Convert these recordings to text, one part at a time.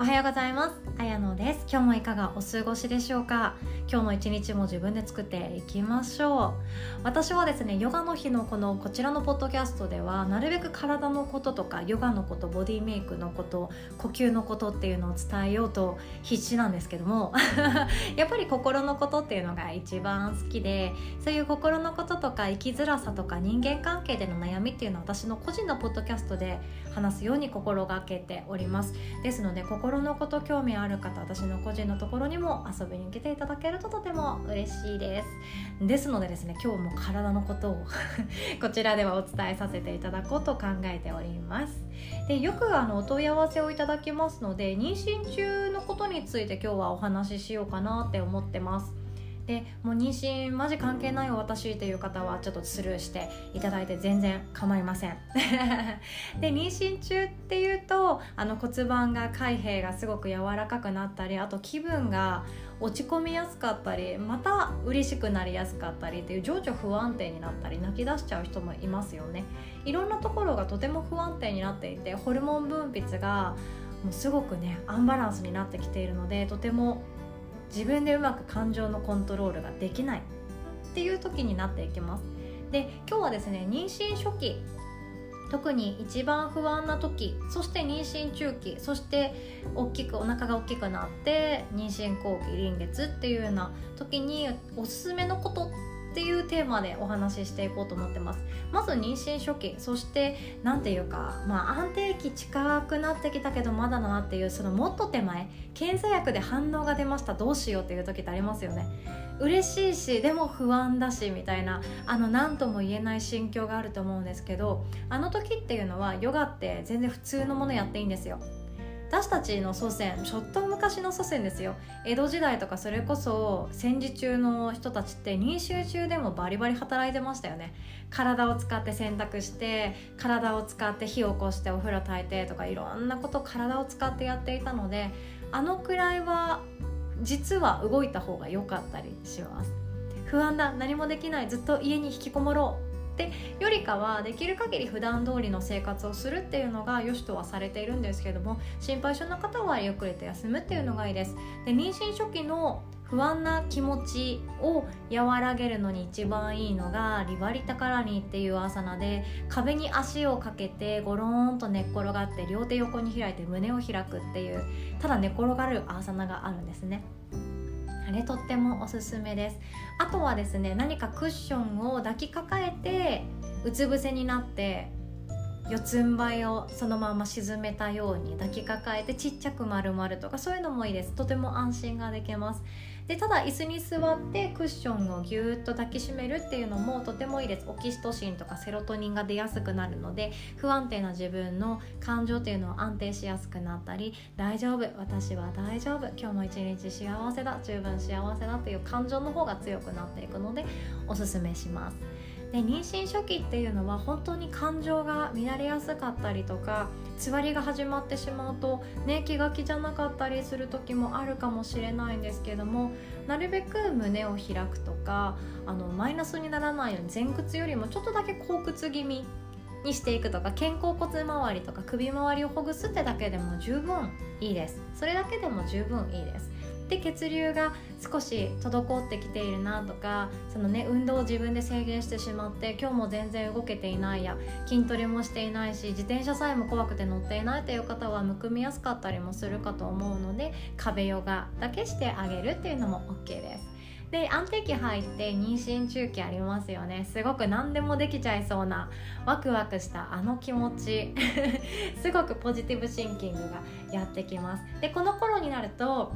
おはようございます。あやのです。今日もいかがお過ごしでしょうか？今日の一日も自分で作っていきましょう。私はですねヨガの日のこのこちらのポッドキャストではなるべく体のこととかヨガのことボディメイクのこと呼吸のことっていうのを伝えようと必死なんですけども やっぱり心のことっていうのが一番好きでそういう心のこととか生きづらさとか人間関係での悩みっていうのは私の個人のポッドキャストで話すように心がけております。ですので心のこと興味ある方私の個人のところにも遊びに来ていただけるととても嬉しいです。ですのでですね今日も体のことを こちらではお伝えさせていただこうと考えております。でよくあのお問い合わせをいただきますので妊娠中のことについて今日はお話ししようかなって思ってます。でもう妊娠マジ関係ないよ私っていう方はちょっとスルーしていただいて全然構いません。で妊娠中っていうとあの骨盤が海兵がすごく柔らかくなったりあと気分が落ち込みやすかったりまた嬉しくなりやすかったりっていう情緒不安定になったり泣き出しちゃう人もいますよね。いろんなところがとても不安定になっていてホルモン分泌がもうすごくねアンバランスになってきているのでとても自分でうまく感情のコントロールができないっていう時になっていきます。で今日はですね妊娠初期特に一番不安な時そして妊娠中期そして大きくお腹が大きくなって妊娠後期臨月っていうような時におすすめのことっていうテーマでお話ししていこうと思ってます。まず妊娠初期そして何ていうかまあ安定期近くなってきたけどまだだなっていうそのもっと手前検査薬で反応が出ましたどうしようっていう時ってありますよね。嬉しいしでも不安だしみたいなあの何とも言えない心境があると思うんですけどあの時っていうのはヨガって全然普通のものやっていいんですよ。私たちの祖先ちょっと昔の祖先ですよ。江戸時代とかそれこそ戦時中の人たちって妊娠中でもバリバリ働いてましたよね。体を使って洗濯して体を使って火を起こしてお風呂炊いてとかいろんなこと体を使ってやっていたのであのくらいは実は動いた方が良かったりします。不安だ何もできないずっと家に引きこもろう。ってよりかはできる限り普段通りの生活をするっていうのが良しとはされているんですけども心配性の方はゆっくりと休むっていうのがいいです。で妊娠初期の不安な気持ちを和らげるのに一番いいのがリバリタカラニっていうアサナで壁に足をかけてゴローンと寝っ転がって両手横に開いて胸を開くっていうただ寝転がるアーサナがあるんですね。あとってもおすすめです。あとはですね何かクッションを抱きかかえてうつ伏せになって四つん這いをそのまま沈めたように抱きかかえてちっちゃく丸まるとかそういうのもいいです。とても安心ができます。でただ椅子に座ってクッションをぎゅーっと抱きしめるっていうのもとてもいいです。オキシトシンとかセロトニンが出やすくなるので不安定な自分の感情っていうのを安定しやすくなったり大丈夫。私は大丈夫。今日も一日幸せだ。十分幸せだっていう感情の方が強くなっていくのでおすすめします。で妊娠初期っていうのは本当に感情が乱れやすかったりとかつわりが始まってしまうとね気が気じゃなかったりする時もあるかもしれないんですけどもなるべく胸を開くとかあのマイナスにならないように前屈よりもちょっとだけ後屈気味にしていくとか肩甲骨周りとか首周りをほぐすってだけでも十分いいです。それだけでも十分いいです。で血流が少し滞ってきているなとかそのね運動を自分で制限してしまって今日も全然動けていないや筋トレもしていないし自転車さえも怖くて乗っていないという方はむくみやすかったりもするかと思うので壁ヨガだけしてあげるっていうのも OK です。で安定期入って妊娠中期ありますよね。すごく何でもできちゃいそうなワクワクしたあの気持ち。すごくポジティブシンキングがやってきます。でこの頃になると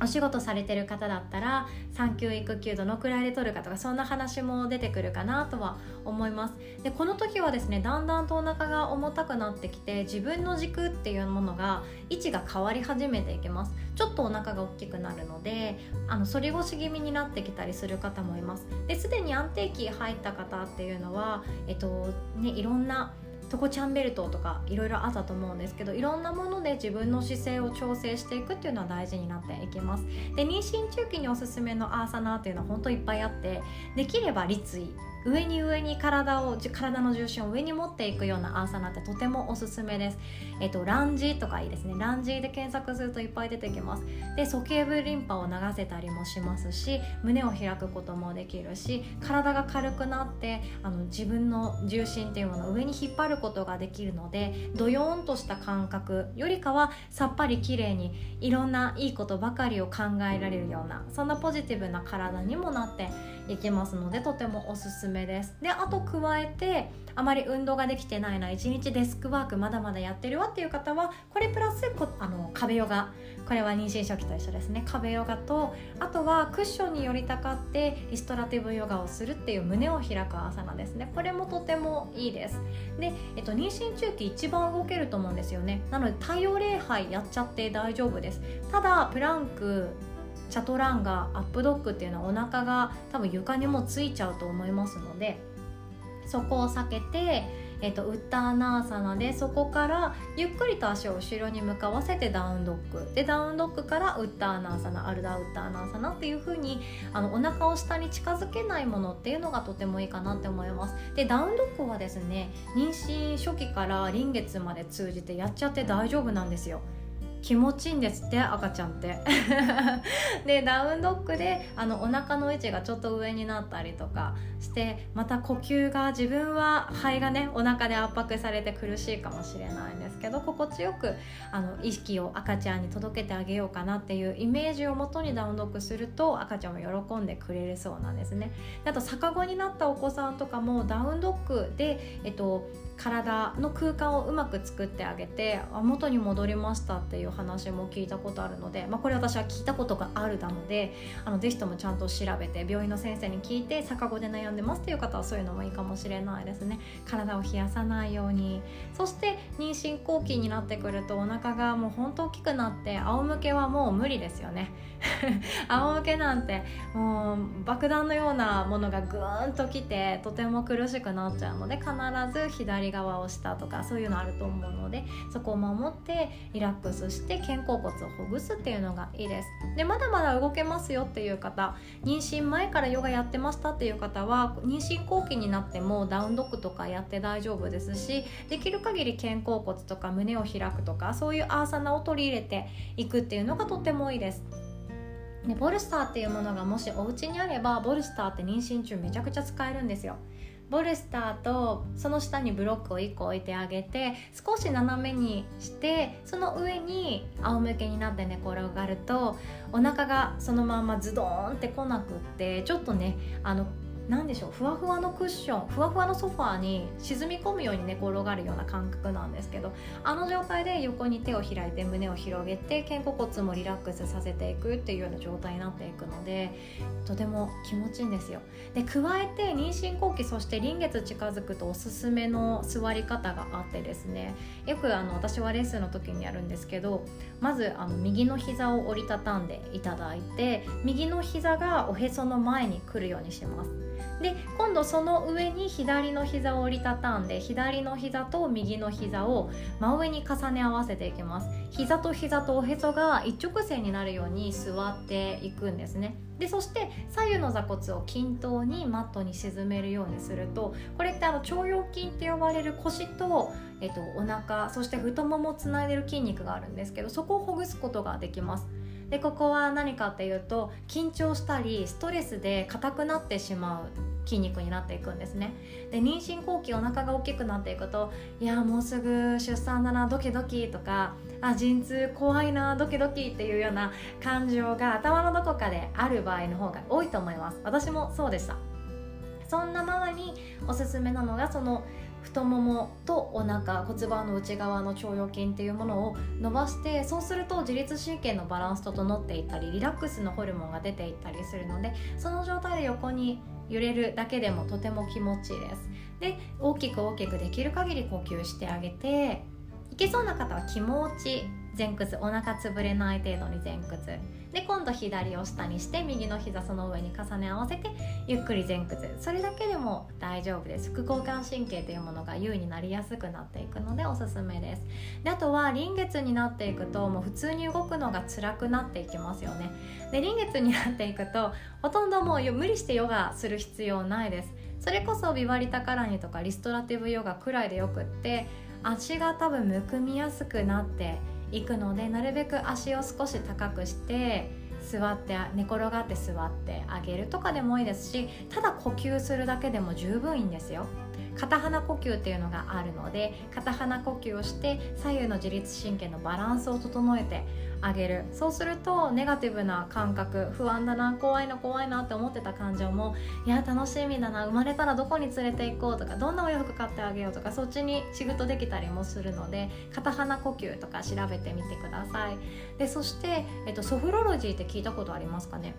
お仕事されてる方だったら産休育休どのくらいで取るかとかそんな話も出てくるかなとは思います。でこの時はですねだんだんとお腹が重たくなってきて自分の軸っていうものが位置が変わり始めていきます。ちょっとお腹が大きくなるのであの反り腰気味になってきたりする方もいます。ですでに安定期入った方っていうのはえっとねいろんなトコチャンベルトとかいろいろあったと思うんですけどいろんなもので自分の姿勢を調整していくっていうのは大事になっていきます。で妊娠中期におすすめのアーサナーっていうのは本当いっぱいあってできれば立位。上に上に体を体の重心を上に持っていくようなアーサナってとてもおすすめです、えっと、ランジとかいいですね。ランジで検索するといっぱい出てきます。で鼠径部リンパを流せたりもしますし胸を開くこともできるし体が軽くなってあの自分の重心っていうものを上に引っ張ることができるのでドヨーンとした感覚よりかはさっぱり綺麗にいろんないいことばかりを考えられるようなそんなポジティブな体にもなっていきますのでとてもおすすめです。であと加えてあまり運動ができてないな1日デスクワークまだまだやってるわっていう方はこれプラスこあの壁ヨガ。これは妊娠初期と一緒ですね。壁ヨガとあとはクッションに寄りたかってリストラティブヨガをするっていう胸を開く朝なんですね。これもとてもいいです。で、えっと、妊娠中期一番動けると思うんですよね。なので太陽礼拝やっちゃって大丈夫です。ただプランクチャトランガアップドッグっていうのはお腹が多分床にもついちゃうと思いますのでそこを避けて、えーと、ウッターナーサナでそこからゆっくりと足を後ろに向かわせてダウンドッグでダウンドッグからウッターナーサナアルダウッターナーサナっていう風にあのお腹を下に近づけないものっていうのがとてもいいかなって思います。でダウンドッグはですね妊娠初期から臨月まで通じてやっちゃって大丈夫なんですよ。気持ちいいんですって赤ちゃんって。でダウンドッグであのお腹の位置がちょっと上になったりとかしてまた呼吸が自分は肺がねお腹で圧迫されて苦しいかもしれないんですけど心地よくあの意識を赤ちゃんに届けてあげようかなっていうイメージをもとにダウンドッグすると赤ちゃんも喜んでくれるそうなんですね。あと逆子になったお子さんとかもダウンドッグで、えっと、体の空間をうまく作ってあげてあ元に戻りましたっていう話も聞いたことあるので、まあ、これ私は聞いたことがあるなのであのぜひともちゃんと調べて病院の先生に聞いて逆子で悩んでますっていう方はそういうのもいいかもしれないですね。体を冷やさないように。そして妊娠後期になってくるとお腹がもうほんと大きくなって仰向けはもう無理ですよね。仰向けなんてもう爆弾のようなものがぐーんときてとても苦しくなっちゃうので必ず左側を下とかそういうのあると思うのでそこを守ってリラックスして肩甲骨をほぐすっていうのがいいです。でまだまだ動けますよっていう方妊娠前からヨガやってましたっていう方は妊娠後期になってもダウンドッグとかやって大丈夫ですしできる限り肩甲骨とか胸を開くとかそういうアーサナを取り入れていくっていうのがとってもいいです。でボルスターっていうものがもしお家にあればボルスターって妊娠中めちゃくちゃ使えるんですよ。ボルスターとその下にブロックを1個置いてあげて少し斜めにしてその上に仰向けになって寝転がるとお腹がそのままズドーンってこなくってちょっとねあの何でしょうふわふわのクッションふわふわのソファーに沈み込むように寝転がるような感覚なんですけどあの状態で横に手を開いて胸を広げて肩甲骨もリラックスさせていくっていうような状態になっていくのでとても気持ちいいんですよ。で加えて妊娠後期そして臨月近づくとおすすめの座り方があってですねよくあの私はレッスンの時にやるんですけどまずあの右の膝を折りたたんでいただいて右の膝がおへその前に来るようにします。で今度その上に左の膝を折りたたんで左の膝と右の膝を真上に重ね合わせていきます。膝と膝とおへそが一直線になるように座っていくんですね。でそして左右の座骨を均等にマットに沈めるようにするとこれってあの腸腰筋って呼ばれる腰と、えっと、お腹そして太ももをつないでる筋肉があるんですけどそこをほぐすことができます。でここは何かっていうと緊張したりストレスで硬くなってしまう筋肉になっていくんですね。で妊娠後期お腹が大きくなっていくといやもうすぐ出産だなドキドキとかあ陣痛怖いなドキドキっていうような感情が頭のどこかである場合の方が多いと思います。私もそうでした。そんなママにおすすめなのがその太ももとお腹骨盤の内側の腸腰筋っていうものを伸ばしてそうすると自律神経のバランス整っていったりリラックスのホルモンが出ていったりするのでその状態で横に揺れるだけでもとても気持ちいいです。で大きく大きくできる限り呼吸してあげていけそうな方は気持ち前屈お腹潰れない程度に前屈。で今度左を下にして右の膝その上に重ね合わせてゆっくり前屈。それだけでも大丈夫です。副交感神経というものが優位になりやすくなっていくのでおすすめです。であとは臨月になっていくともう普通に動くのが辛くなっていきますよね。で臨月になっていくとほとんどもう無理してヨガする必要ないです。それこそビバリタカラニとかリストラティブヨガくらいでよくって足が多分むくみやすくなっていくのでなるべく足を少し高くして座って寝転がって座ってあげるとかでもいいですしただ呼吸するだけでも十分いいんですよ。片鼻呼吸っていうのがあるので片鼻呼吸をして左右の自律神経のバランスを整えてあげる。そうするとネガティブな感覚不安だな怖いな怖いなって思ってた感情もいや楽しみだな生まれたらどこに連れて行こうとかどんなお洋服買ってあげようとかそっちに仕事できたりもするので片鼻呼吸とか調べてみてください。でそして、えっと、ソフロロジーって聞いたことありますかね？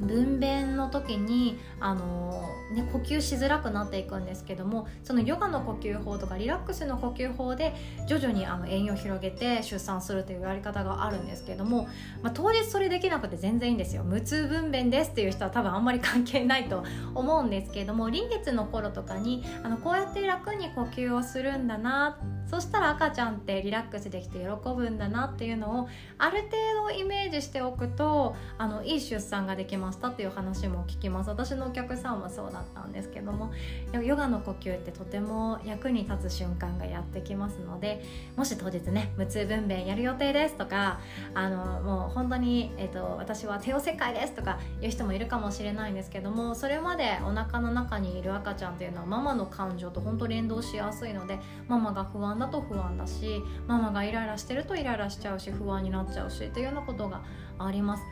分娩の時にあの、ね、呼吸しづらくなっていくんですけどもそのヨガの呼吸法とかリラックスの呼吸法で徐々にあの栄養を広げて出産するというやり方があるんですけども、まあ、当日それできなくて全然いいんですよ。無痛分娩ですっていう人は多分あんまり関係ないと思うんですけども臨月の頃とかにあのこうやって楽に呼吸をするんだなそしたら赤ちゃんってリラックスできて喜ぶんだなっていうのをある程度イメージしておくとあのいい出産ができましたっていう話も聞きます。私のお客さんもそうだったんですけどもヨガの呼吸ってとても役に立つ瞬間がやってきますのでもし当日ね無痛分娩やる予定ですとかあのもう本当に、えーと、私は帝王切開ですとかいう人もいるかもしれないんですけどもそれまでお腹の中にいる赤ちゃんっていうのはママの感情と本当連動しやすいのでママが不安だと不安だしママがイライラしてるとイライラしちゃうし不安になっちゃうしっていうようなことがあります。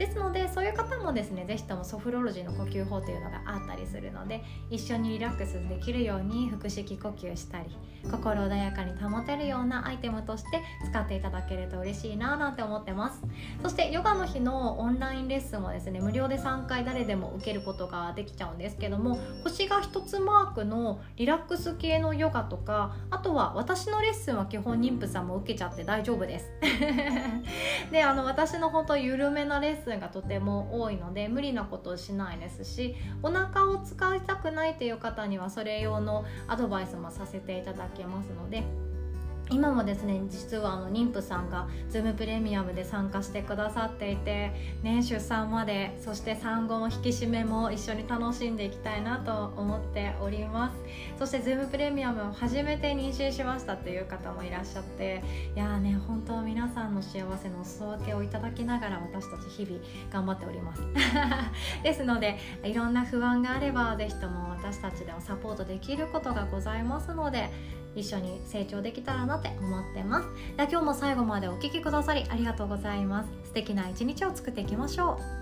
ですのでそういう方もですね是非ともソフロロジーの呼吸法というのがあったりするので一緒にリラックスできるように腹式呼吸したり心穏やかに保てるようなアイテムとして使っていただけると嬉しいななんて思ってます。そしてヨガの日のオンラインレッスンはですね無料で3回誰でも受けることができちゃうんですけども星が1つマークのリラックス系のヨガとかあとは私のレッスンは基本妊婦さんも受けちゃって大丈夫です。であの私の本当緩めなレッスンがとても多いので無理なことをしないですしお腹を使いたくないっていう方にはそれ用のアドバイスもさせていただけますので今もですね実はあの妊婦さんが Zoom プレミアムで参加してくださっていて、ね、出産までそして産後の引き締めも一緒に楽しんでいきたいなと思っております。そして Zoom プレミアムを初めて妊娠しましたという方もいらっしゃっていやーね本当の幸せのお裾分けをいただきながら私たち日々頑張っております。ですのでいろんな不安があれば是非とも私たちでもサポートできることがございますので一緒に成長できたらなって思ってます。では今日も最後までお聴きくださりありがとうございます。素敵な一日を作っていきましょう。